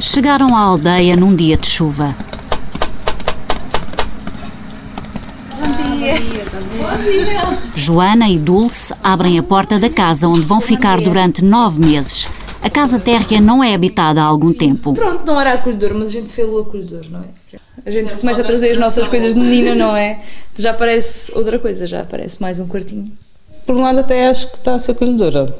chegaram à aldeia num dia de chuva. Joana e Dulce abrem a porta da casa onde vão ficar durante nove meses. A casa térrea não é habitada há algum tempo. Pronto, não era acolhedor, mas a gente fez o acolhedor, não é? A gente começa a trazer as nossas coisas de menina, não é? Já parece outra coisa, já parece mais um quartinho. Por um lado, até acho que está a ser acolhedora.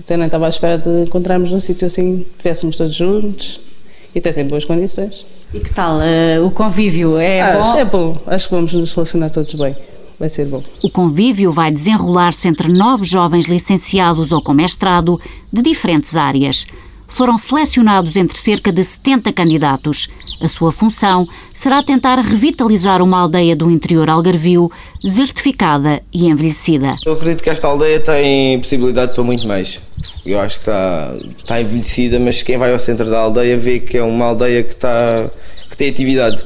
Até nem estava à espera de encontrarmos num sítio assim, estivéssemos todos juntos e até em boas condições. E que tal? Uh, o convívio é acho, bom? É bom, acho que vamos nos relacionar todos bem. Vai ser bom. O convívio vai desenrolar-se entre nove jovens licenciados ou com mestrado de diferentes áreas. Foram selecionados entre cerca de 70 candidatos. A sua função será tentar revitalizar uma aldeia do interior algarvio desertificada e envelhecida. Eu acredito que esta aldeia tem possibilidade para muito mais. Eu acho que está, está envelhecida, mas quem vai ao centro da aldeia vê que é uma aldeia que, está, que tem atividade.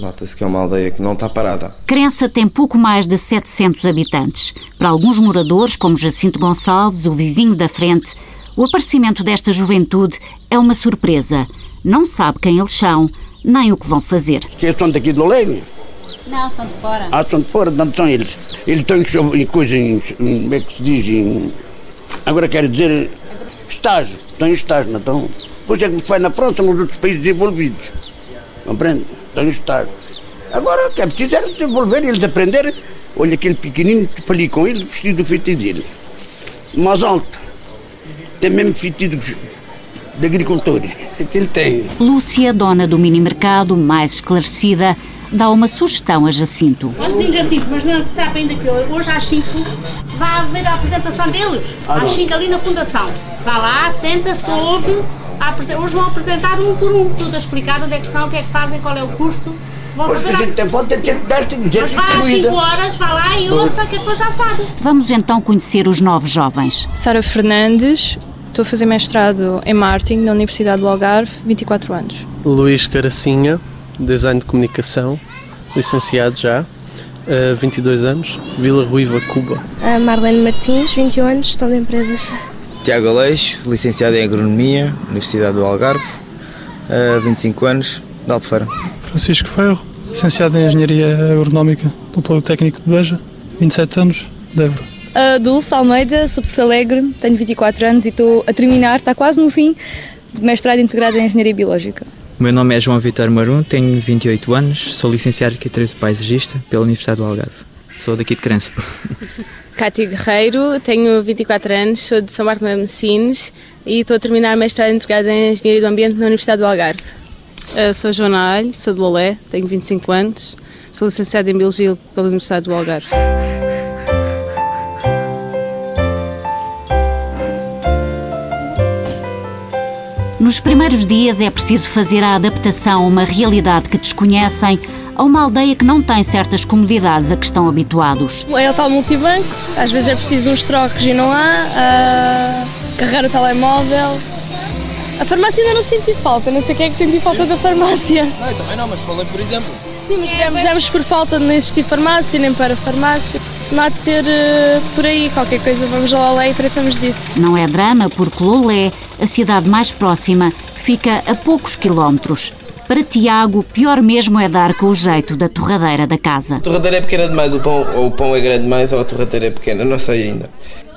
Nota-se que é uma aldeia que não está parada. Crença tem pouco mais de 700 habitantes. Para alguns moradores, como Jacinto Gonçalves, o vizinho da frente, o aparecimento desta juventude é uma surpresa. Não sabe quem eles são, nem o que vão fazer. Que são daqui do Leme? Não, são de fora. Ah, são de fora, não são eles. Eles estão em coisa, em, como é que se diz? Em, agora quero dizer, estágio. Estão em estágio, não estão? Pois é que faz na França, nos outros países desenvolvidos. Compreende? Estão em estágio. Agora, o que é preciso é desenvolver, eles aprender. Olha aquele pequenino que falei com ele, vestido do feitiço dele. Mas alto. Tem mesmo feitiço de agricultores. É que ele tem. Lúcia, dona do mini mercado, mais esclarecida, dá uma sugestão a Jacinto. Olha, Jacinto, mas não sabe ainda que hoje às 5 vai haver a apresentação deles. às 5 ali na fundação. Vá lá, senta-se, ouve. Hoje vão apresentar um por um, tudo a explicar onde é que são, o que é que fazem, qual é o curso. Vão Pois fazer a gente desta Mas vá às 5 horas, vá lá e ouça que depois já sabe. Vamos então conhecer os novos jovens. Sara Fernandes, estou a fazer mestrado em marketing na Universidade do Algarve, 24 anos. Luís Caracinha, design de comunicação, licenciado já, uh, 22 anos, Vila Ruiva, Cuba. A Marlene Martins, 21 anos, gestão de empresas. Tiago Aleixo, licenciado em Agronomia, Universidade do Algarve, uh, 25 anos, de Albufeira. Francisco Ferro, licenciado em Engenharia Agronómica pelo Politécnico de Beja, 27 anos, de Évora. A Dulce Almeida, sou de Porto Alegre, tenho 24 anos e estou a terminar, está quase no fim, de mestrado integrado em Engenharia Biológica. O meu nome é João Vitor Marum, tenho 28 anos, sou licenciado em Arquitetura Paisagista pela Universidade do Algarve. Sou daqui de Crença. Cátia Guerreiro, tenho 24 anos, sou de São Martin de Messines e estou a terminar mestrado integrado em Engenharia do Ambiente na Universidade do Algarve. Uh, sou Joana Alho, sou de Lolé, tenho 25 anos, sou licenciada em Biologia pela Universidade do Algarve. Nos primeiros dias é preciso fazer a adaptação a uma realidade que desconhecem, a uma aldeia que não tem certas comodidades a que estão habituados. É o tal multibanco, às vezes é preciso uns trocos e não há, uh, carregar o telemóvel. A farmácia ainda não senti falta, não sei quem é que senti falta da farmácia. Não, também não, mas falei por exemplo. Sim, mas demos, demos por falta de não existir farmácia, nem para farmácia. Não há de ser uh, por aí, qualquer coisa vamos lá lá e tratamos disso. Não é drama porque Lolé, a cidade mais próxima, fica a poucos quilómetros. Para Tiago, pior mesmo é dar com o jeito da torradeira da casa. A torradeira é pequena demais, o pão, ou o pão é grande demais ou a torradeira é pequena, não sei ainda.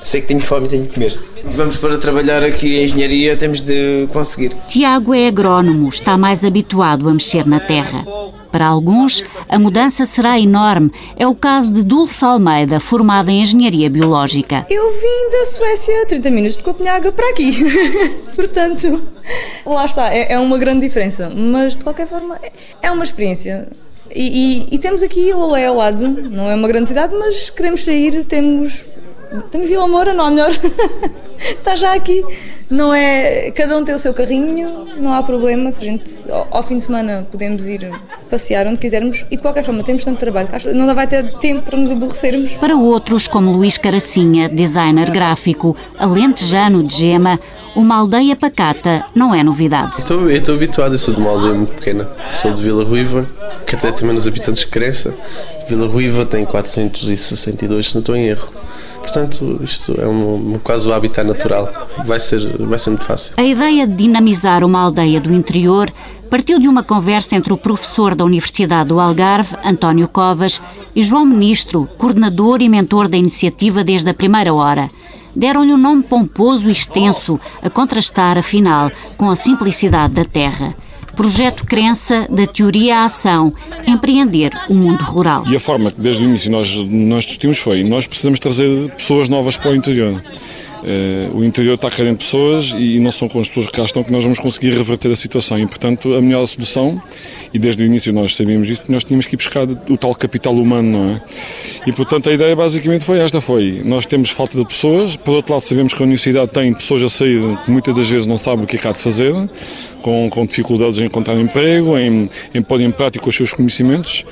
Sei que tenho fome e tenho que comer. Vamos para trabalhar aqui em engenharia, temos de conseguir. Tiago é agrónomo, está mais habituado a mexer na terra. Para alguns, a mudança será enorme. É o caso de Dulce Almeida, formada em Engenharia Biológica. Eu vim da Suécia, 30 minutos de Copenhaga para aqui. Portanto, lá está, é, é, uma grande diferença. Mas, de qualquer forma, é, é uma experiência. E, e, e temos aqui Lolé ao lado, não é uma grande cidade, mas queremos sair, temos temos Vila Moura, não, melhor. Está já aqui. Não é. Cada um tem o seu carrinho, não há problema. Se a gente, ao, ao, fim de semana, podemos ir passear onde quisermos e de qualquer forma temos tanto trabalho que não vai ter tempo para nos aborrecermos. Para outros, como Luís Caracinha, designer gráfico, alentejano de gema, uma aldeia pacata não é novidade. Estou, eu estou habituado, eu sou de uma aldeia muito pequena. Sou de Vila Ruiva, que até tem menos habitantes que Crença. Vila Ruiva tem 462, se não estou em erro. Portanto, isto é um, quase o habitat natural. Vai ser, vai ser muito fácil. A ideia de dinamizar uma aldeia do interior partiu de uma conversa entre o professor da Universidade do Algarve, António Covas, e João Ministro, coordenador e mentor da iniciativa desde a primeira hora. Deram-lhe um nome pomposo e extenso, a contrastar, afinal, com a simplicidade da terra. Projeto Crença da Teoria à Ação, empreender o mundo rural. E a forma que desde o início nós, nós discutimos foi, nós precisamos trazer pessoas novas para o interior. Uh, o interior está carente de pessoas e não são com as pessoas que cá estão que nós vamos conseguir reverter a situação. E, portanto, a melhor solução, e desde o início nós sabíamos isto, nós tínhamos que ir buscar o tal capital humano, não é? E, portanto, a ideia basicamente foi esta, foi, nós temos falta de pessoas, por outro lado sabemos que a universidade tem pessoas a sair que muitas das vezes não sabem o que é há de fazer, com, com dificuldades em encontrar emprego, em, em pôr em prática os seus conhecimentos,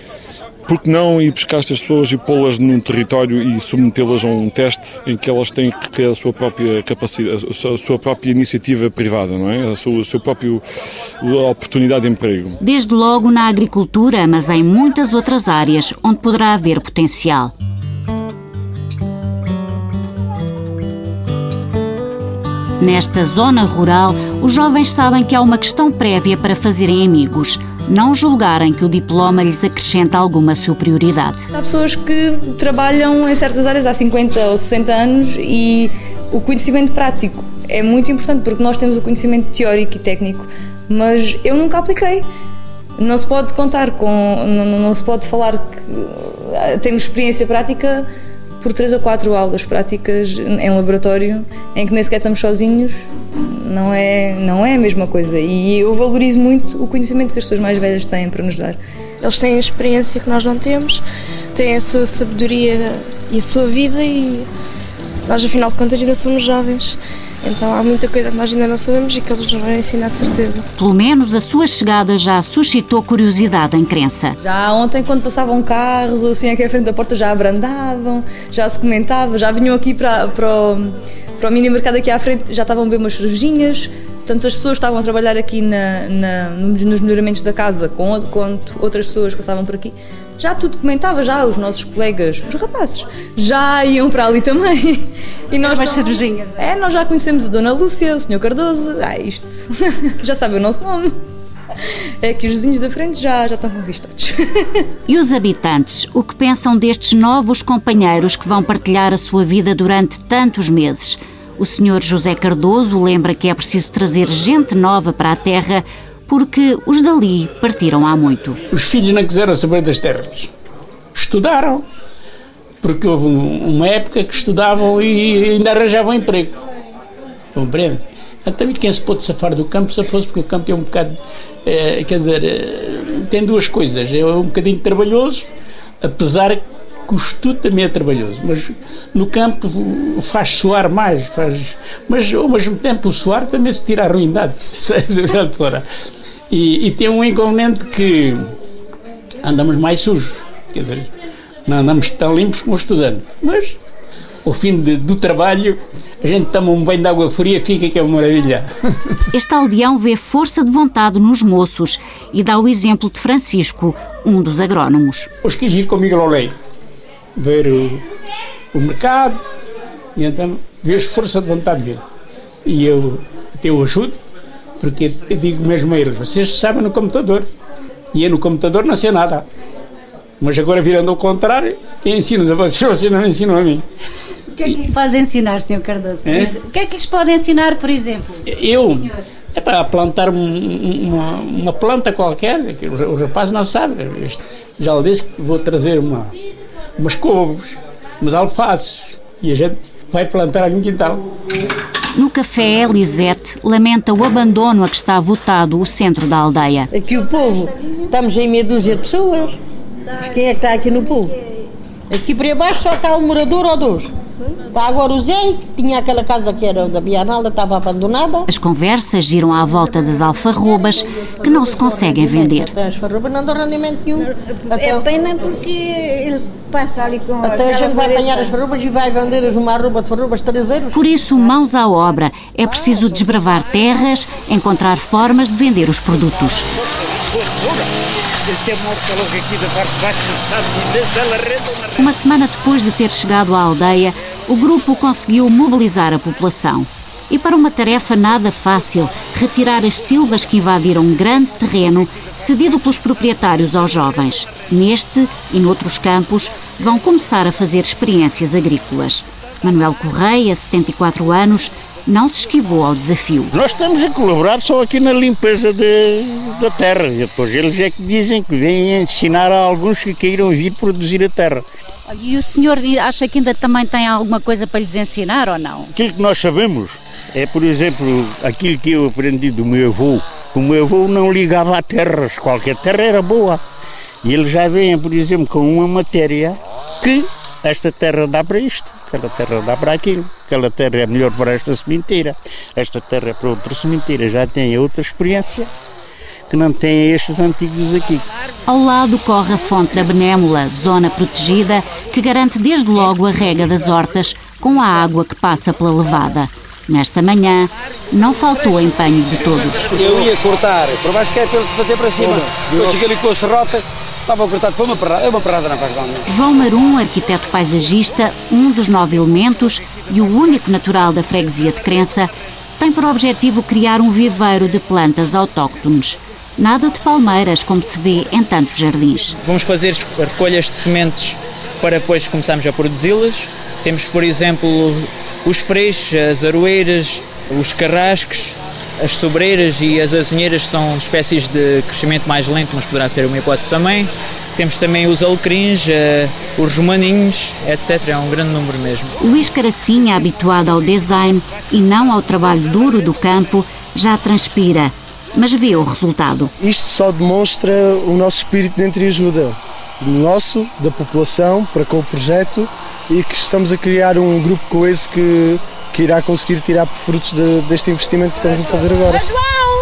porque não ir buscar estas pessoas e pô-las num território e submetê-las a um teste em que elas têm que ter a sua própria capacidade, a sua própria iniciativa privada, não é? A sua, a sua própria oportunidade de emprego. Desde logo na agricultura, mas em muitas outras áreas onde poderá haver potencial. Nesta zona rural, os jovens sabem que há uma questão prévia para fazerem amigos não julgarem que o diploma lhes acrescenta alguma superioridade. Há pessoas que trabalham em certas áreas há 50 ou 60 anos e o conhecimento prático é muito importante porque nós temos o conhecimento teórico e técnico, mas eu nunca apliquei. Não se pode contar com, não, não se pode falar que ah, temos experiência prática por três ou quatro aulas práticas em laboratório em que nem sequer estamos sozinhos não é, não é a mesma coisa. E eu valorizo muito o conhecimento que as pessoas mais velhas têm para nos dar. Eles têm a experiência que nós não temos, têm a sua sabedoria e a sua vida e nós, afinal de contas, ainda somos jovens. Então há muita coisa que nós ainda não sabemos e que eles nos vão ensinar de certeza. Pelo menos a sua chegada já suscitou curiosidade em crença. Já ontem, quando passavam carros ou assim aqui à frente da porta, já abrandavam, já se comentava, já vinham aqui para, para o para o mini mercado aqui à frente já estavam bem umas cervejinhas, tanto as pessoas estavam a trabalhar aqui na, na, nos melhoramentos da casa, quanto outras pessoas que passavam por aqui. Já tudo comentava, já os nossos colegas, os rapazes, já iam para ali também. E nós umas cervejinhas. É, nós já conhecemos a Dona Lúcia, o Sr. Cardoso, ah, isto, já sabem o nosso nome. É que os vizinhos da frente já, já estão conquistados. E os habitantes, o que pensam destes novos companheiros que vão partilhar a sua vida durante tantos meses? O senhor José Cardoso lembra que é preciso trazer gente nova para a terra porque os dali partiram há muito. Os filhos não quiseram saber das terras. Estudaram, porque houve uma época que estudavam e ainda arranjavam emprego. Compreende? Também quem se pôde safar do campo, se fosse porque o campo é um bocado, é, quer dizer, é, tem duas coisas, é um bocadinho trabalhoso, apesar que o estudo também é trabalhoso, mas no campo faz suar mais, faz, mas ao mesmo tempo o suar também se tira a ruindade, fora. E, e tem um inconveniente que andamos mais sujos, quer dizer, não andamos tão limpos como estudando, mas ao fim de, do trabalho a gente toma um banho de água fria, fica que é uma maravilha. Este aldeão vê força de vontade nos moços e dá o exemplo de Francisco, um dos agrónomos. Os quis ir comigo ao lei, ver o, o mercado e então vejo força de vontade dele. E eu até o ajudo, porque eu digo mesmo a eles, vocês sabem no computador. E eu no computador não sei nada. Mas agora virando ao contrário, ensino a vocês, vocês não ensinam a mim. O que é que lhe pode ensinar, Sr. Cardoso? É? O que é que lhes pode ensinar, por exemplo? Eu? É para plantar uma, uma planta qualquer, que o, rapaz não sabe. Já lhe disse que vou trazer uma, umas couves, umas alfaces, e a gente vai plantar aqui no quintal. No café, Lisete lamenta o abandono a que está votado o centro da aldeia. Aqui o povo, estamos em meia dúzia de pessoas. Mas quem é que está aqui no povo? Aqui para baixo só está um morador ou dois. Está agora o Zé, que tinha aquela casa que era da Bienal, estava abandonada. As conversas giram à volta das alfarrobas que não se conseguem vender. As alfarrobas não dão rendimento nenhum. Até é pena porque ele passa ali com Até a gente vai apanhar as farrobas e vai vender uma arroba de farrobas 3 euros. Por isso, mãos à obra. É preciso desbravar terras, encontrar formas de vender os produtos. Uma semana depois de ter chegado à aldeia, o grupo conseguiu mobilizar a população. E para uma tarefa nada fácil, retirar as silvas que invadiram um grande terreno cedido pelos proprietários aos jovens. Neste e noutros campos vão começar a fazer experiências agrícolas. Manuel Correia, 74 anos, não se esquivou ao desafio. Nós estamos a colaborar só aqui na limpeza de, da terra. E depois eles é que dizem que vêm ensinar a alguns que queiram vir produzir a terra. E o senhor acha que ainda também tem alguma coisa para lhes ensinar ou não? Aquilo que nós sabemos é, por exemplo, aquilo que eu aprendi do meu avô. O meu avô não ligava a terras, qualquer terra era boa. E ele já vem, por exemplo, com uma matéria que esta terra dá para isto, aquela terra dá para aquilo, aquela terra é melhor para esta sementeira, esta terra é para outra sementeira. Já tem outra experiência que não têm estes antigos aqui. Ao lado corre a fonte da Benémola, zona protegida que garante desde logo a rega das hortas com a água que passa pela levada. Nesta manhã, não faltou empenho de todos. Eu ia cortar, por baixo que é para ele se fazer para cima. Eu cheguei ali com a serrota, estava cortado, foi uma parada, é uma parada na faz João Marum, arquiteto paisagista, um dos nove elementos e o único natural da freguesia de Crença, tem por objetivo criar um viveiro de plantas autóctones. Nada de palmeiras, como se vê em tantos jardins. Vamos fazer recolhas de sementes para depois começarmos a produzi-las. Temos, por exemplo, os freixos, as aroeiras, os carrascos, as sobreiras e as azinheiras são espécies de crescimento mais lento, mas poderá ser uma hipótese também. Temos também os alecrins, uh, os romaninhos, etc. É um grande número mesmo. Luís Caracinha, habituado ao design e não ao trabalho duro do campo, já transpira, mas vê o resultado. Isto só demonstra o nosso espírito de entreajuda, nosso, da população, para com o projeto e que estamos a criar um grupo coeso que, que irá conseguir tirar frutos de, deste investimento que estamos a fazer agora. João!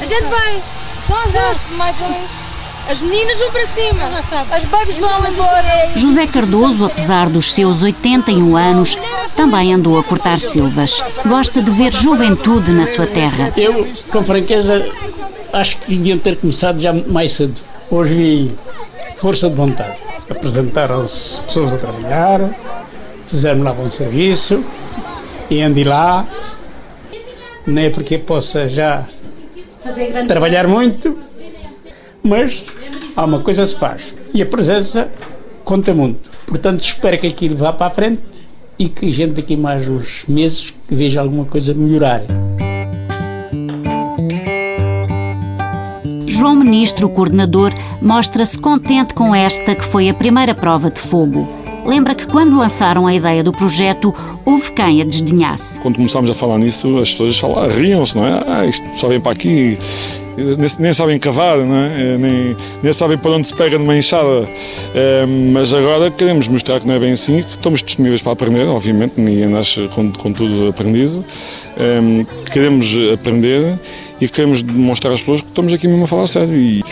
A gente vai! Só mais um. As meninas vão para cima, as babies vão embora. José Cardoso, apesar dos seus 81 anos, também andou a cortar silvas. Gosta de ver juventude na sua terra. Eu, com franqueza, acho que deviam ter começado já mais cedo. Hoje vi força de vontade apresentaram as pessoas a trabalhar, fizeram lá bom serviço e ande lá, nem é porque possa já trabalhar muito, mas há uma coisa que se faz e a presença conta muito. Portanto, espero que aquilo vá para a frente e que a gente daqui mais uns meses veja alguma coisa melhorar. João Ministro, o coordenador, mostra-se contente com esta que foi a primeira prova de fogo. Lembra que quando lançaram a ideia do projeto, houve quem a desdenhasse. Quando começámos a falar nisso, as pessoas riam-se, não é? Ah, isto só vem para aqui, nem, nem sabem cavar, é? nem, nem sabem para onde se pega numa enxada. É, mas agora queremos mostrar que não é bem assim, que estamos disponíveis para aprender, obviamente, ninguém nasce com, com tudo aprendido. É, queremos aprender e queremos demonstrar às pessoas que estamos aqui mesmo a falar a sério. E,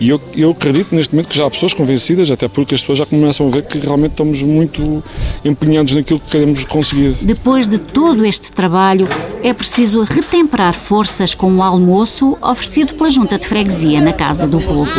e eu, eu acredito neste momento que já há pessoas convencidas, até porque as pessoas já começam a ver que realmente estamos muito empenhados naquilo que queremos conseguir. Depois de todo este trabalho, é preciso retemperar forças com o almoço oferecido pela Junta de Freguesia na Casa do Povo.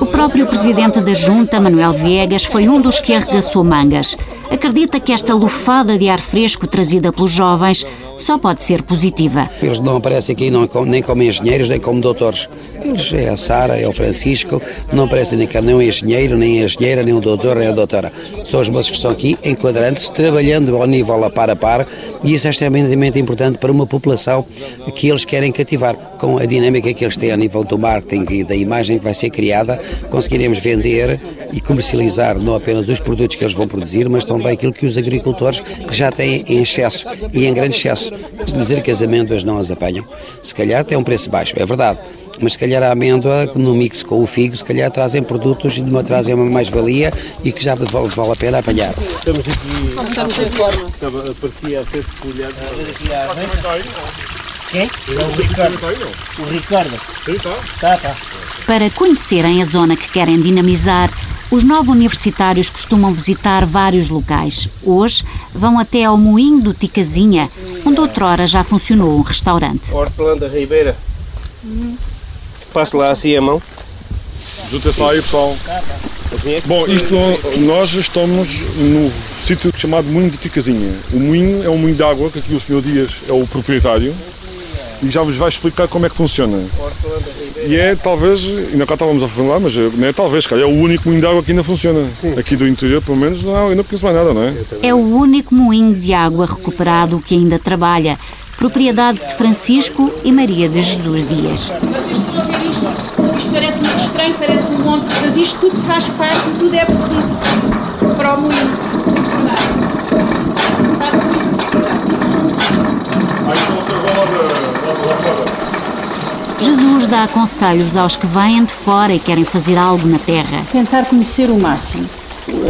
O próprio presidente da Junta, Manuel Viegas, foi um dos que arregaçou mangas. Acredita que esta lufada de ar fresco trazida pelos jovens só pode ser positiva. Eles não aparecem aqui não, nem como engenheiros, nem como doutores. Eles é a Sara, é o Francisco, não aparecem nem, nem um engenheiro, nem engenheira, nem o doutor, nem a doutora. São os moços que estão aqui, enquadrantes, trabalhando ao nível a par a par, e isso é extremamente importante para uma população que eles querem cativar. Com a dinâmica que eles têm a nível do marketing e da imagem que vai ser criada, conseguiremos vender e comercializar não apenas os produtos que eles vão produzir, mas também aquilo que os agricultores já têm em excesso e em grande excesso. Se dizer que as amêndoas não as apanham, se calhar tem um preço baixo, é verdade mas se calhar a amêndoa, no mix com o figo, se calhar trazem produtos e uma trazem uma mais-valia e que já vale, vale, a pena apanhar. Estamos aqui. Estamos em forma. Parecia ser folhado. Quem? É o Ricardo. O Ricardo. Sim, está. Tá, tá. Para conhecerem a zona que querem dinamizar, os nove universitários costumam visitar vários locais. Hoje vão até ao Moinho do Ticazinha, onde outrora já funcionou um restaurante. Hortelã da Ribeira. Uhum. Passo lá assim a mão. Juntem-se aí, pessoal. Bom, isto nós estamos no sítio chamado Moinho de Ticazinha. O moinho é um moinho de água que aqui o Sr. Dias é o proprietário e já vos vai explicar como é que funciona. E é talvez, ainda cá estávamos a falar, mas não é talvez, cara, é o único moinho de água que ainda funciona. Aqui do interior, pelo menos, não, não conheço mais nada, não é? É o único moinho de água recuperado que ainda trabalha, propriedade de Francisco e Maria de Jesus Dias. Isto parece muito estranho, parece um monte, mas isto tudo faz parte, tudo é preciso para o moinho funcionar. Jesus dá conselhos aos que vêm de fora e querem fazer algo na terra. Tentar conhecer o máximo,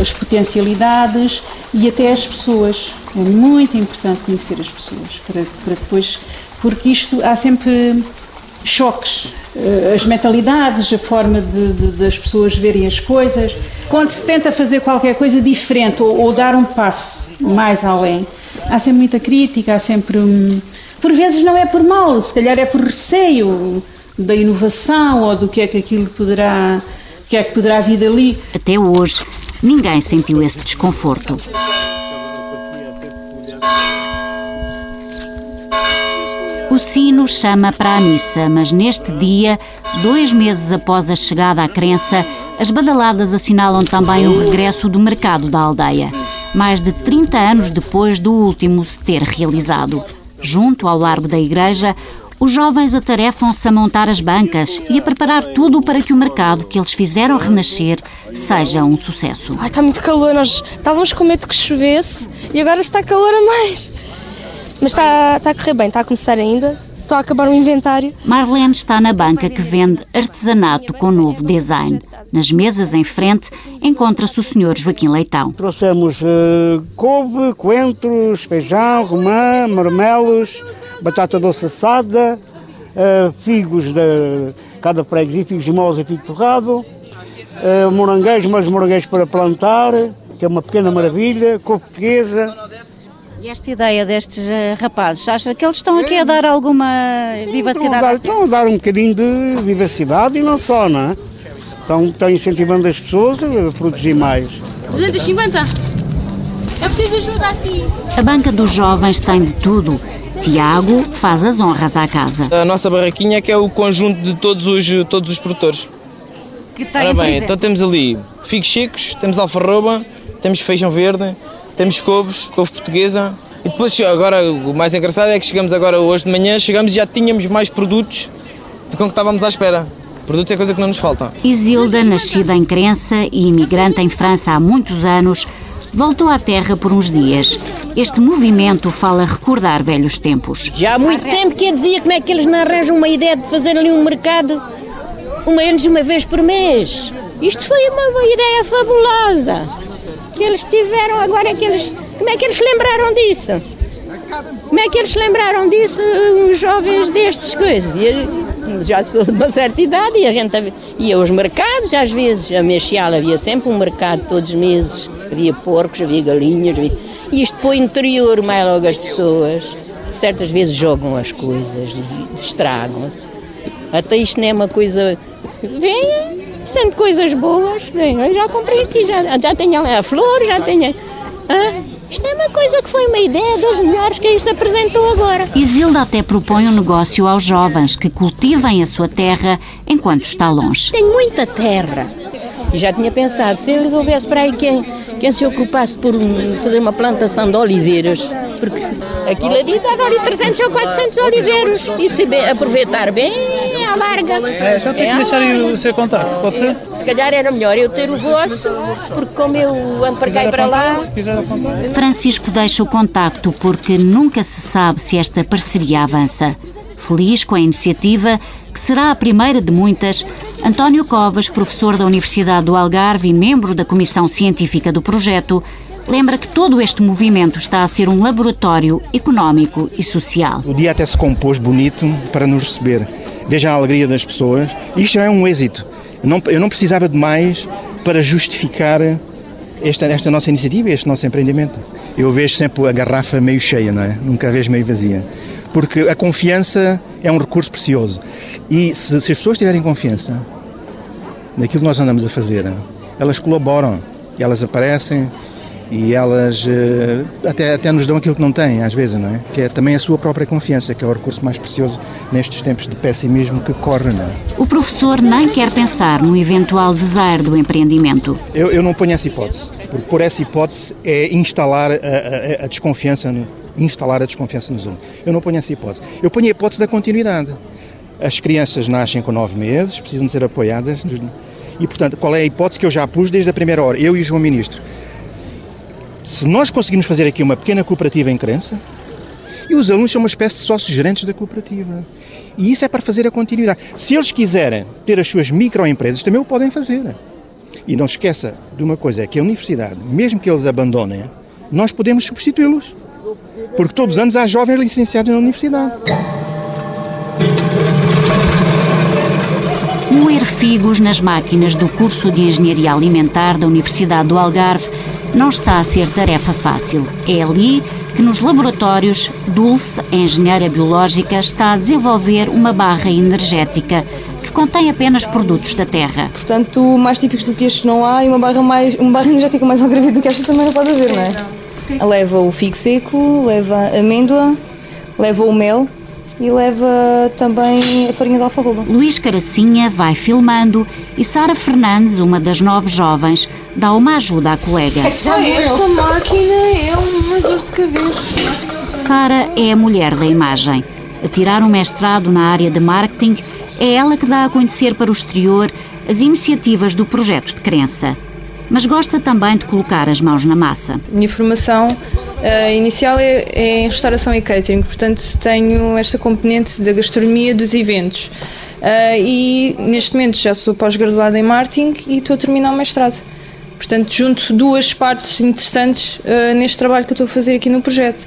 as potencialidades e até as pessoas. É muito importante conhecer as pessoas para, para depois, porque isto há sempre choques, eh, as mentalidades, a forma de, de, das pessoas verem as coisas. Quando se tenta fazer qualquer coisa diferente ou, ou dar um passo mais além, há sempre muita crítica, há sempre. Hum, por vezes não é por mal, se calhar é por receio da inovação ou do que é que aquilo poderá, que é que poderá vir dali. Até hoje, ninguém sentiu esse desconforto. O sino chama para a missa, mas neste dia, dois meses após a chegada à crença, as badaladas assinalam também o regresso do mercado da aldeia, mais de 30 anos depois do último se ter realizado. Junto ao largo da igreja, os jovens atarefam-se a montar as bancas e a preparar tudo para que o mercado que eles fizeram renascer seja um sucesso. Ai, está muito calor, nós estávamos com medo que chovesse e agora está calor a mais. Mas está, está a correr bem, está a começar ainda. Estou a acabar o inventário. Marlene está na banca que vende artesanato com novo design. Nas mesas em frente encontra-se o Sr. Joaquim Leitão. Trouxemos uh, couve, coentros, feijão, romã, marmelos, batata doce assada, uh, figos de cada freguesia, figos de moles e figo torrado, uh, morangueiros, mas morangueiros para plantar, que é uma pequena maravilha, couve portuguesa. E esta ideia destes rapazes, acha que eles estão aqui a dar alguma Sim, vivacidade? Estão a, dar, estão a dar um bocadinho de vivacidade e não só, não é? Então estão incentivando as pessoas a produzir mais. 250? É preciso ajuda aqui. A banca dos jovens tem de tudo. Tiago faz as honras à casa. A nossa barraquinha é que é o conjunto de todos os, todos os produtores. Que tem, Ora bem, então temos ali figos secos, temos alfarroba, temos feijão verde, temos couves, couve portuguesa. E depois, agora, o mais engraçado é que chegamos agora hoje de manhã, chegamos e já tínhamos mais produtos do que estávamos à espera. Produtos é coisa que não nos falta. Isilda, nascida em Crença e imigrante em França há muitos anos, voltou à terra por uns dias. Este movimento fala recordar velhos tempos. Já há muito tempo que eu dizia como é que eles não arranjam uma ideia de fazer ali um mercado uma menos uma vez por mês. Isto foi uma, ideia fabulosa que eles tiveram agora que eles como é que eles se lembraram disso? Como é que eles se lembraram disso, os jovens destes coisas? Já sou de uma certa idade e a gente ia aos mercados, às vezes, a Mexial havia sempre um mercado todos os meses, havia porcos, havia galinhas, havia... e isto o interior, mais logo as pessoas, certas vezes jogam as coisas, estragam-se. Até isto não é uma coisa. Vem, sendo coisas boas, vem, eu já comprei aqui, já, já tenho a flor, já tenho. Hã? Isto é uma coisa que foi uma ideia das melhores que aí se apresentou agora. Isilda até propõe um negócio aos jovens que cultivem a sua terra enquanto está longe. Tenho muita terra. E já tinha pensado, se eles houvesse para aí quem, quem se ocupasse por fazer uma plantação de oliveiras, porque aquilo ali dava ali 300 ou 400 oliveiros, e se aproveitar bem, à larga. É, só tenho que deixar o seu contato, pode ser? Se calhar era melhor eu ter o vosso, porque como eu ando para cá e para lá... Francisco deixa o contacto porque nunca se sabe se esta parceria avança. Feliz com a iniciativa, que será a primeira de muitas, António Covas, professor da Universidade do Algarve e membro da Comissão Científica do projeto, lembra que todo este movimento está a ser um laboratório económico e social. O dia até se compôs bonito para nos receber. Veja a alegria das pessoas. Isto é um êxito. Eu não, eu não precisava de mais para justificar esta, esta nossa iniciativa, este nosso empreendimento. Eu vejo sempre a garrafa meio cheia, não é? Nunca a vejo meio vazia porque a confiança é um recurso precioso. E se, se as pessoas tiverem confiança, naquilo que nós andamos a fazer, elas colaboram, elas aparecem e elas uh, até, até nos dão aquilo que não têm, às vezes, não é? Que é também a sua própria confiança, que é o recurso mais precioso nestes tempos de pessimismo que corre, não é? O professor nem quer pensar no eventual desar do empreendimento. Eu, eu não ponho essa hipótese, porque por essa hipótese é instalar a, a, a desconfiança, no, instalar a desconfiança nos alunos. Eu não ponho essa hipótese. Eu ponho a hipótese da continuidade. As crianças nascem com nove meses, precisam de ser apoiadas. E, portanto, qual é a hipótese que eu já pus desde a primeira hora, eu e o João Ministro? Se nós conseguirmos fazer aqui uma pequena cooperativa em crença, e os alunos são uma espécie de sócios gerentes da cooperativa. E isso é para fazer a continuidade. Se eles quiserem ter as suas microempresas, também o podem fazer. E não esqueça de uma coisa, é que a universidade, mesmo que eles abandonem, nós podemos substituí-los. Porque todos os anos há jovens licenciados na universidade. Moer figos nas máquinas do curso de Engenharia Alimentar da Universidade do Algarve não está a ser tarefa fácil. É ali que nos laboratórios Dulce, a engenheira biológica, está a desenvolver uma barra energética que contém apenas produtos da terra. Portanto, mais típicos do que estes não há e uma barra, mais, uma barra energética mais algarvia do que esta também não pode haver, não é? Leva o figo seco, leva a amêndoa, leva o mel e leva também a farinha de alfarroba. Luís Caracinha vai filmando e Sara Fernandes, uma das nove jovens, dá uma ajuda à colega. Esta máquina é uma dor de cabeça. Sara é a mulher da imagem. A tirar um mestrado na área de marketing, é ela que dá a conhecer para o exterior as iniciativas do projeto de crença. Mas gosta também de colocar as mãos na massa. Minha formação uh, inicial é, é, em restauração e catering, portanto tenho esta componente da gastronomia dos eventos. Uh, e neste momento já sou pós-graduada em marketing e estou a terminar o mestrado. Portanto, junto duas partes interessantes uh, neste trabalho que estou a fazer aqui no projeto.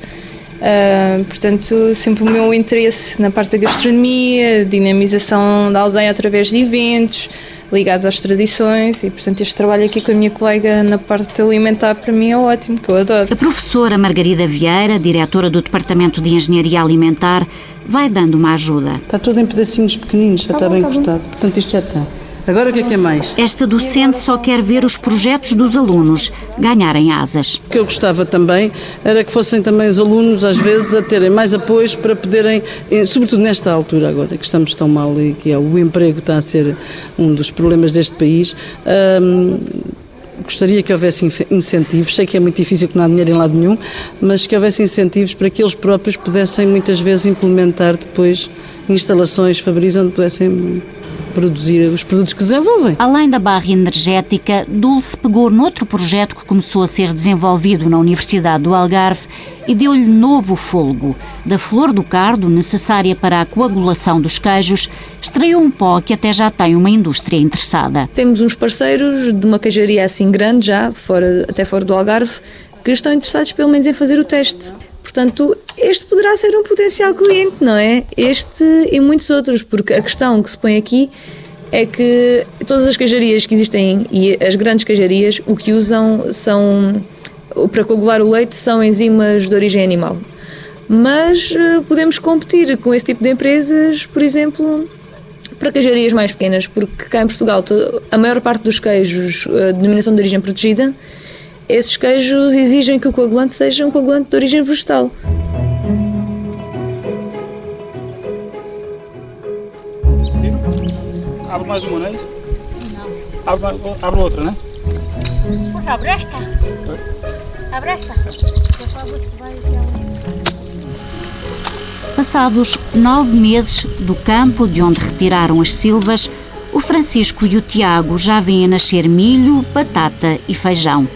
Uh, portanto, sempre o meu interesse na parte da gastronomia, dinamização da aldeia através de eventos, ligados às tradições e, portanto, este trabalho aqui com a minha colega na parte alimentar para mim é ótimo, que eu adoro. A professora Margarida Vieira, diretora do Departamento de Engenharia Alimentar, vai dando uma ajuda. Está tudo em pedacinhos pequeninos, já tá está bom, bem tá cortado. Bom. Portanto, isto já está. Agora o que é que é mais? Esta docente só quer ver os projetos dos alunos ganharem asas. O que eu gostava também era que fossem também os alunos, às vezes, a terem mais apoios para poderem, sobretudo nesta altura agora, que estamos tão mal e que é, o emprego está a ser um dos problemas deste país. Hum, gostaria que houvesse incentivos, sei que é muito difícil que não há dinheiro em lado nenhum, mas que houvesse incentivos para que eles próprios pudessem muitas vezes implementar depois instalações fabris onde pudessem produzir os produtos que desenvolvem. Além da barra energética, Dulce pegou noutro projeto que começou a ser desenvolvido na Universidade do Algarve e deu-lhe novo fôlego. Da flor do cardo, necessária para a coagulação dos queijos, extraiu um pó que até já tem uma indústria interessada. Temos uns parceiros de uma queijaria assim grande já, fora, até fora do Algarve, que estão interessados pelo menos em fazer o teste. Portanto, este poderá ser um potencial cliente, não é? Este e muitos outros, porque a questão que se põe aqui é que todas as queijarias que existem e as grandes queijarias o que usam são para coagular o leite são enzimas de origem animal. Mas uh, podemos competir com esse tipo de empresas, por exemplo, para queijarias mais pequenas, porque cá em Portugal a maior parte dos queijos de denominação de origem protegida esses queijos exigem que o coagulante seja um coagulante de origem vegetal. Abre mais uma, não é isso? Não. Abre, abre outra, não é? Abre esta. Abre esta. Passados nove meses do campo de onde retiraram as silvas, o Francisco e o Tiago já vêm a nascer milho, batata e feijão.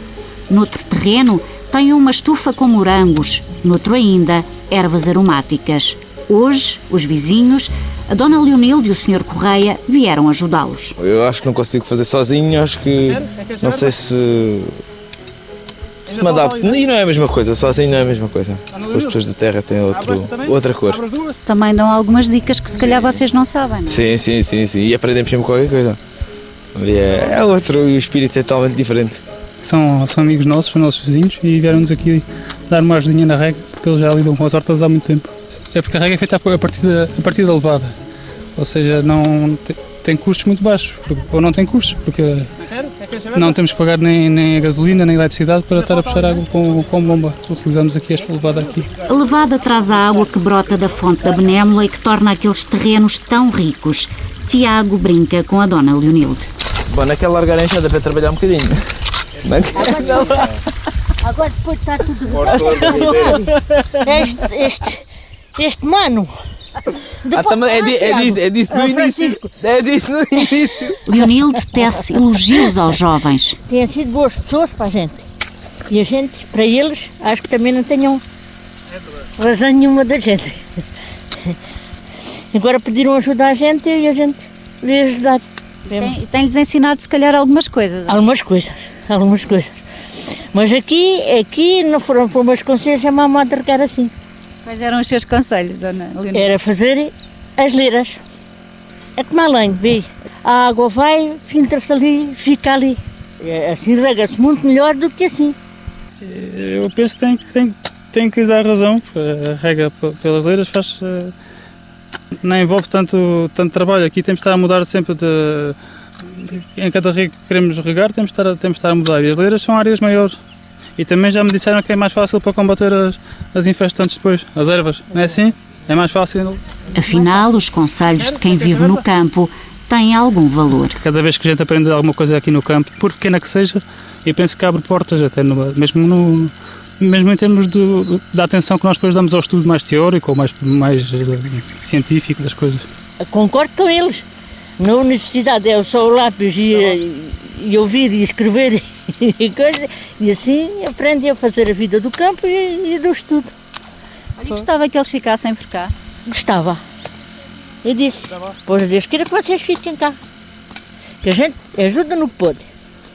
Noutro terreno, tem uma estufa com morangos, noutro ainda, ervas aromáticas. Hoje, os vizinhos, a Dona Leonilde e o Sr. Correia vieram ajudá-los. Eu acho que não consigo fazer sozinho, acho que não sei se se me adapto. E não é a mesma coisa, sozinho não é a mesma coisa. As pessoas da terra têm outro, outra cor. Também dão algumas dicas que se calhar vocês não sabem. Não é? Sim, sim, sim, sim. E aprendemos sempre qualquer coisa. É, é outro, e o espírito é totalmente diferente são, são amigos nossos, são nossos vizinhos e vieram-nos aqui dar uma ajudinha na rega porque eles já lidam com as hortas há muito tempo. É porque a rega é feita a partir da, a partir da levada, ou seja, não tem custos muito baixos, porque, ou não tem custos, porque não temos que pagar nem, nem a gasolina nem a eletricidade para estar a puxar água com, com bomba. Utilizamos aqui esta levada aqui. A levada traz a água que brota da fonte da Benémola e que torna aqueles terrenos tão ricos. Tiago brinca com a dona Leonilde. Bom, naquela largar a enxada para trabalhar um bocadinho. Agora, agora depois está tudo este, este, este mano. Ah, também é, di- é disso, é disso no Ah, início. Francisco. É disso no início. Leonilde tece elogios aos jovens. Têm sido boas pessoas para a gente. E a gente, para eles, acho que também não tenham razão nenhuma da gente. Agora pediram ajuda à gente e a gente veio ajudar. Tem- Tem-lhes ensinado, se calhar, algumas coisas. Algumas coisas, algumas coisas. Mas aqui, aqui não foram por meus conselhos, é uma a regar assim. Quais eram os seus conselhos, dona Leonor? Era fazer as leiras. É a lenha, vê. A água vai, filtra-se ali, fica ali. Assim rega-se muito melhor do que assim. Eu penso que tem, que- tem, tem que lhe dar razão, porque a rega pelas leiras faz. eh, não envolve tanto, tanto trabalho. Aqui temos de estar a mudar sempre de. Em cada rego que queremos regar, temos de, estar a, temos de estar a mudar. E as leiras são áreas maiores. E também já me disseram que é mais fácil para combater as, as infestantes depois, as ervas. Não é assim? É mais fácil. Afinal, os conselhos de quem vive no campo têm algum valor. Cada vez que a gente aprende alguma coisa aqui no campo, por pequena que seja, eu penso que abre portas, até no- mesmo, no, mesmo em termos do- da atenção que nós depois damos ao estudo mais teórico ou mais, mais eh, científico das coisas. Concordo com eles. Na universidade é só o lápis e, e ouvir e escrever e coisa. E assim aprende a fazer a vida do campo e, e do estudo. Olha, gostava que eles ficassem por cá. Gostava. Eu disse, pois Deus queira que vocês fiquem cá. Que a gente ajuda no que pode.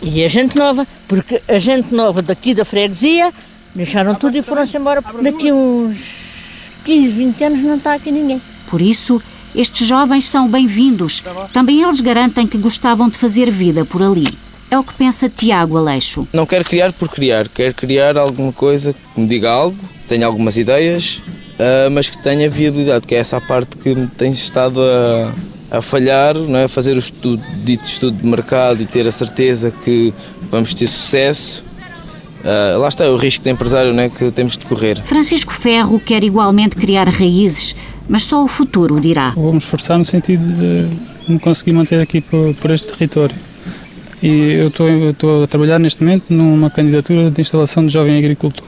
E a gente nova, porque a gente nova daqui da freguesia deixaram tudo e foram-se embora. Daqui uns 15, 20 anos não está aqui ninguém. Por isso, estes jovens são bem-vindos. Também eles garantem que gostavam de fazer vida por ali. É o que pensa Tiago Aleixo. Não quero criar por criar, quero criar alguma coisa que me diga algo, tenha algumas ideias, ah, mas que tenha viabilidade, que é essa a parte que me tem estado a, a falhar, não é? fazer o estudo, dito estudo de mercado e ter a certeza que vamos ter sucesso. Ah, lá está o risco de empresário não é? que temos de correr. Francisco Ferro quer igualmente criar raízes, mas só o futuro o dirá. Vou-me esforçar no sentido de me conseguir manter aqui por, por este território. E eu estou, eu estou a trabalhar neste momento numa candidatura de instalação de jovem agricultor,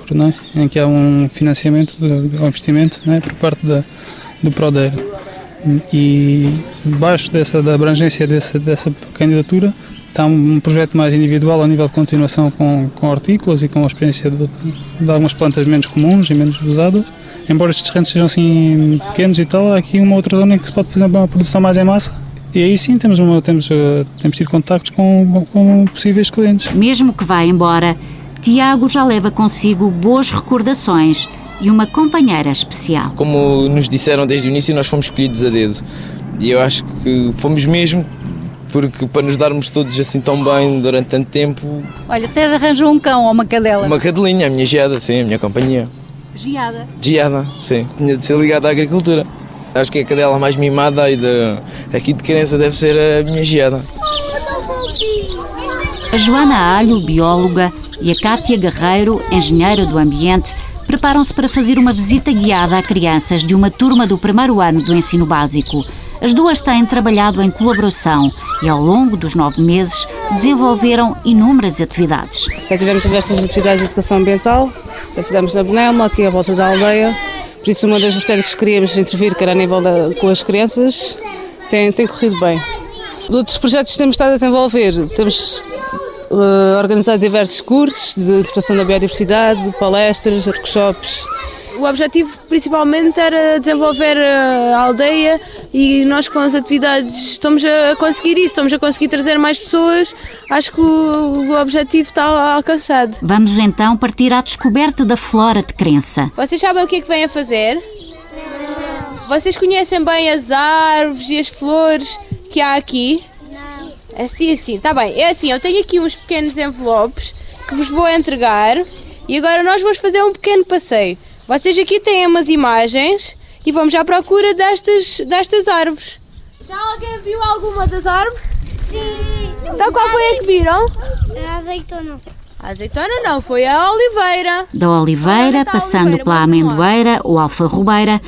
é? em que há um financiamento, um investimento é? por parte da, do PRODER. E debaixo dessa, da abrangência dessa, dessa candidatura está um, um projeto mais individual a nível de continuação com, com hortícolas e com a experiência de, de algumas plantas menos comuns e menos usadas. Embora estes terrenos sejam assim pequenos e tal, há aqui uma outra zona em que se pode fazer uma produção mais em massa. E aí sim temos, uma, temos, eh, temos tido contactos com, com possíveis clientes. Mesmo que vá embora, Tiago já leva consigo boas recordações e uma companheira especial. Como nos disseram desde o início, nós fomos escolhidos a dedo. E eu acho que fomos mesmo, porque para nos darmos todos assim tão bem durante tanto tempo, Olha, até já arranjou um cão ou uma cadela. uma cadelinha, a minha geada, sim, a minha companhia. Geada. Geada, sim, tinha de ser ligada à agricultura. Acho que a cadela mais mimada aí de, aqui de criança deve ser a minha geada. A Joana Alho, bióloga, e a Cátia Guerreiro, engenheira do ambiente, preparam-se para fazer uma visita guiada a crianças de uma turma do primeiro ano do ensino básico. As duas têm trabalhado em colaboração e, ao longo dos nove meses, desenvolveram inúmeras atividades. Já tivemos diversas atividades de educação ambiental, já fizemos na Benelma, aqui à volta da aldeia. Por isso, uma das vertentes que queríamos intervir, que era a nível da, com as crianças, tem, tem corrido bem. Outros projetos que temos estado a desenvolver, temos eh, organizado diversos cursos de educação da biodiversidade, palestras, workshops. O objetivo principalmente era desenvolver a aldeia e nós com as atividades estamos a conseguir isso, estamos a conseguir trazer mais pessoas. Acho que o, objetivo está alcançado. Vamos então partir à descoberta da flora de crença. Vocês sabem o que é que vêm a fazer? Vocês conhecem bem as árvores e as flores que há aqui? Não. Assim, assim, tá bem. É assim, eu tenho aqui uns pequenos envelopes que vos vou entregar e agora nós vamos fazer um pequeno passeio. Vocês aqui têm umas imagens e vamos à procura destas, destas árvores. Já alguém viu alguma das árvores? Sim. Então qual foi a que viram? A azeitona. A azeitona não, foi a oliveira. Da oliveira, passando pela amendoeira ou alfarrobeira,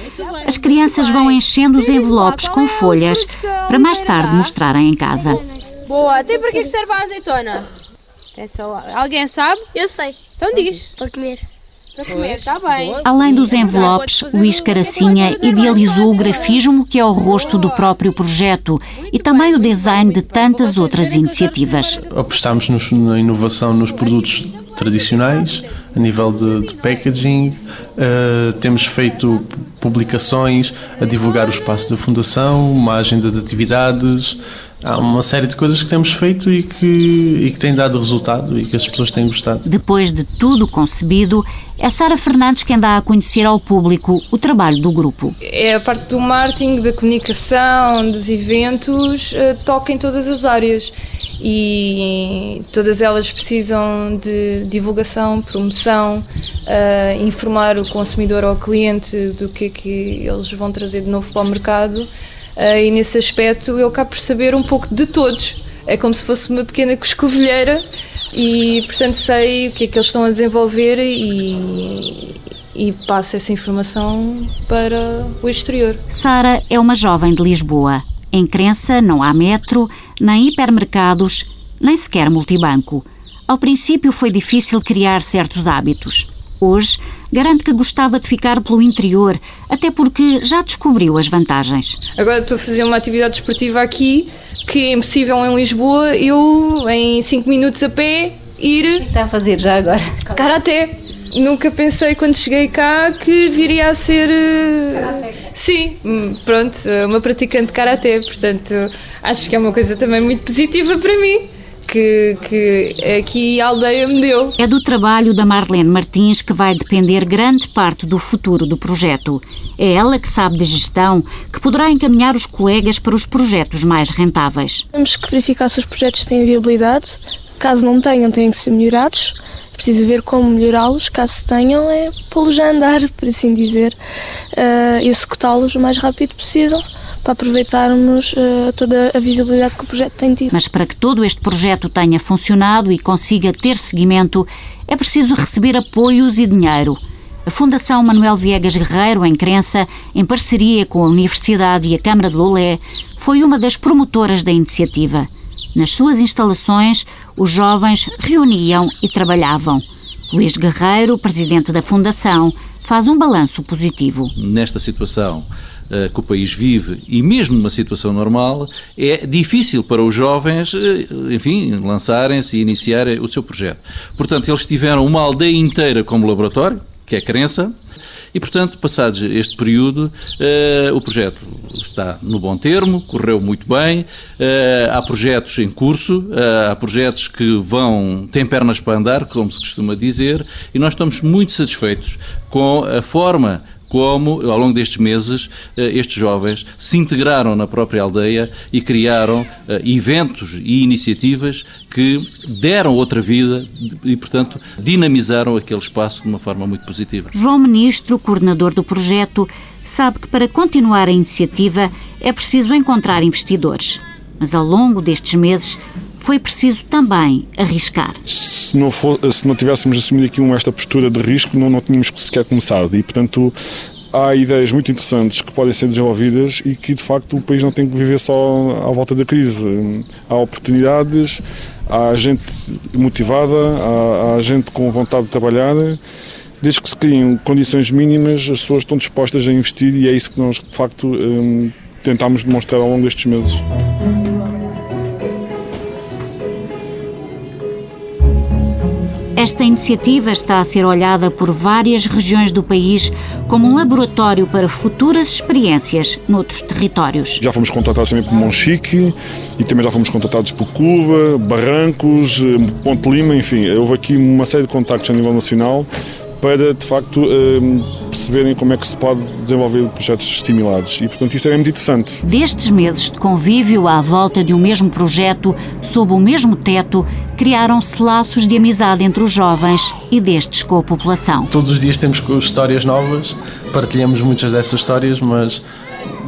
as crianças vão enchendo os envelopes com folhas para mais tarde mostrarem em casa. Boa, até para que é que serve a azeitona? É só... Alguém sabe? Eu sei. Então diz. Para comer. Bem. Além dos envelopes, Luís Caracinha idealizou o grafismo que é o rosto do próprio projeto e também o design de tantas outras iniciativas. Apostámos na inovação nos produtos tradicionais, a nível de, de packaging, eh, temos feito publicações a divulgar o espaço da Fundação, uma agenda de atividades, há uma série de coisas que temos feito e que, e que têm dado resultado e que as pessoas têm gostado. Depois de tudo concebido, é Sara Fernandes quem dá a conhecer ao público o trabalho do grupo. É a parte do marketing, da comunicação, dos eventos, eh, toca em todas as áreas e todas elas precisam de divulgação, promoção, eh, informar o consumidor ou o cliente do que é que eles vão trazer de novo para o mercado eh, e nesse aspecto eu acabo por saber um pouco de todos. É como se fosse uma pequena coscovilheira e portanto sei o que é que eles estão a desenvolver e, e passo essa informação para o exterior. Sara é uma jovem de Lisboa. Em Crença não há metro, nem hipermercados, nem sequer multibanco. Ao princípio foi difícil criar certos hábitos. Hoje, garante que gostava de ficar pelo interior, até porque já descobriu as vantagens. Agora estou a fazer uma atividade esportiva aqui que é impossível em Lisboa eu em 5 minutos a pé ir. Está a fazer já agora? Karaté. Nunca pensei quando cheguei cá que viria a ser. eh, Sim, hum, pronto, uma praticante de karaté. Portanto, acho que é uma coisa também muito positiva para mim. Que, que aqui a aldeia me deu. É do trabalho da Marlene Martins que vai depender grande parte do futuro do projeto. É ela que sabe de gestão, que poderá encaminhar os colegas para os projetos mais rentáveis. Temos que verificar se os projetos têm viabilidade. Caso não tenham, têm que ser melhorados. Preciso ver como melhorá-los. Caso tenham, é pô-los a andar, por assim dizer, eh, e executá-los o mais rápido possível para aproveitarmos eh, toda a visibilidade que o projeto tem tido. Mas para que todo este projeto tenha funcionado e consiga ter seguimento, é preciso receber apoios e dinheiro. A Fundação Manuel Viegas Guerreiro, em Crença, em parceria com a Universidade e a Câmara de Lolé, foi uma das promotoras da iniciativa. Nas suas instalações, os jovens reuniam e trabalhavam. Luís Guerreiro, presidente da Fundação, faz um balanço positivo. nesta situação eh, que o país vive e mesmo numa situação normal, é difícil para os jovens, eh, enfim, lançarem-se e iniciarem o seu projeto. Portanto, eles tiveram uma aldeia inteira como laboratório, que é crença, e, portanto, passados este período, eh, o projeto está no bom termo, correu muito bem, eh, há projetos em curso, eh, há projetos que vão, têm pernas para andar, como se costuma dizer, e nós estamos muito satisfeitos com a forma como, ao longo destes meses, eh, estes jovens se integraram na própria aldeia e criaram eh, eventos e iniciativas que deram outra vida e, portanto, dinamizaram aquele espaço de uma forma muito positiva. João Ministro, coordenador do projeto, sabe que para continuar a iniciativa é preciso encontrar investidores. Mas ao longo destes meses foi preciso também arriscar. se não, for, se não tivéssemos assumido aqui esta postura de risco, não, não tínhamos sequer começado. E, portanto, há ideias muito interessantes que podem ser desenvolvidas e que, de facto, o país não tem que viver só à volta da crise. Há oportunidades, há gente motivada, há, há gente com vontade de trabalhar. Desde que se criem condições mínimas, as pessoas estão dispostas a investir e é isso que nós, de facto, hum, tentámos demonstrar ao longo destes meses. Esta iniciativa está a ser olhada por várias regiões do país como um laboratório para futuras experiências noutros territórios. Já fomos contratados também por Monchique e também já fomos contratados por Cuba, Barrancos, eh, Ponte Lima, enfim, houve aqui uma série de contactos a nível nacional para, de facto, eh, perceberem como é que se pode desenvolver projetos estimulados. E, portanto, isso é muito interessante. Destes meses de convívio à volta de um mesmo projeto, sob o mesmo teto, criaram-se laços de amizade entre os jovens e destes com a população. Todos os dias temos histórias novas, partilhamos muitas dessas histórias, mas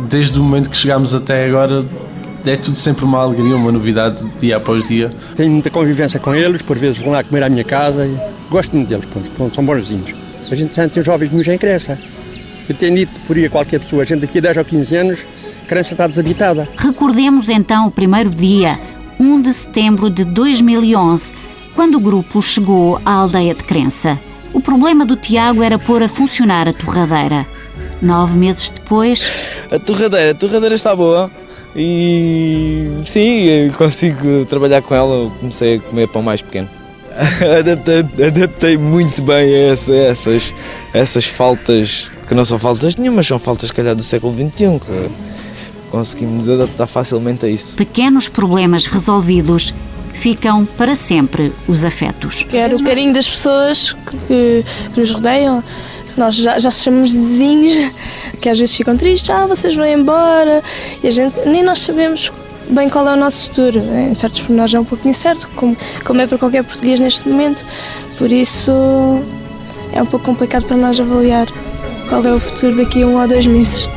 desde o momento que chegámos até agora, é tudo sempre uma alegria, uma novidade, dia após dia. Tenho muita convivência com eles, por vezes vão lá comer à minha casa e gosto muito deles, pronto, são bonzinhos. A gente sente os jovens nos em cresça. Eu tenho dito por aí a qualquer pessoa, a gente daqui a 10 ou 15 anos, a crença está desabitada. Recordemos então o primeiro dia, 1 de setembro de 2011, quando o grupo chegou à aldeia de Crença. O problema do Tiago era pôr a funcionar a torradeira. Nove meses depois. A torradeira, a torradeira está boa e sim, consigo trabalhar com ela. Comecei a comer pão mais pequeno. adaptei, adaptei muito bem a essa, essas, essas faltas, que não são faltas nenhumas, são faltas, se calhar, do século XXI. Que conseguimos adaptar facilmente a isso. Pequenos problemas resolvidos ficam para sempre os afetos. Quero o carinho das pessoas que, que, que nos rodeiam. Nós já, já chamamos de vizinhos, que às vezes ficam tristes, ah, vocês vão embora, e a gente, nem nós sabemos bem qual é o nosso futuro. Em certos pormenores é um pouco incerto, como, como é para qualquer português neste momento, por isso é um pouco complicado para nós avaliar qual é o futuro daqui a um ou dois meses.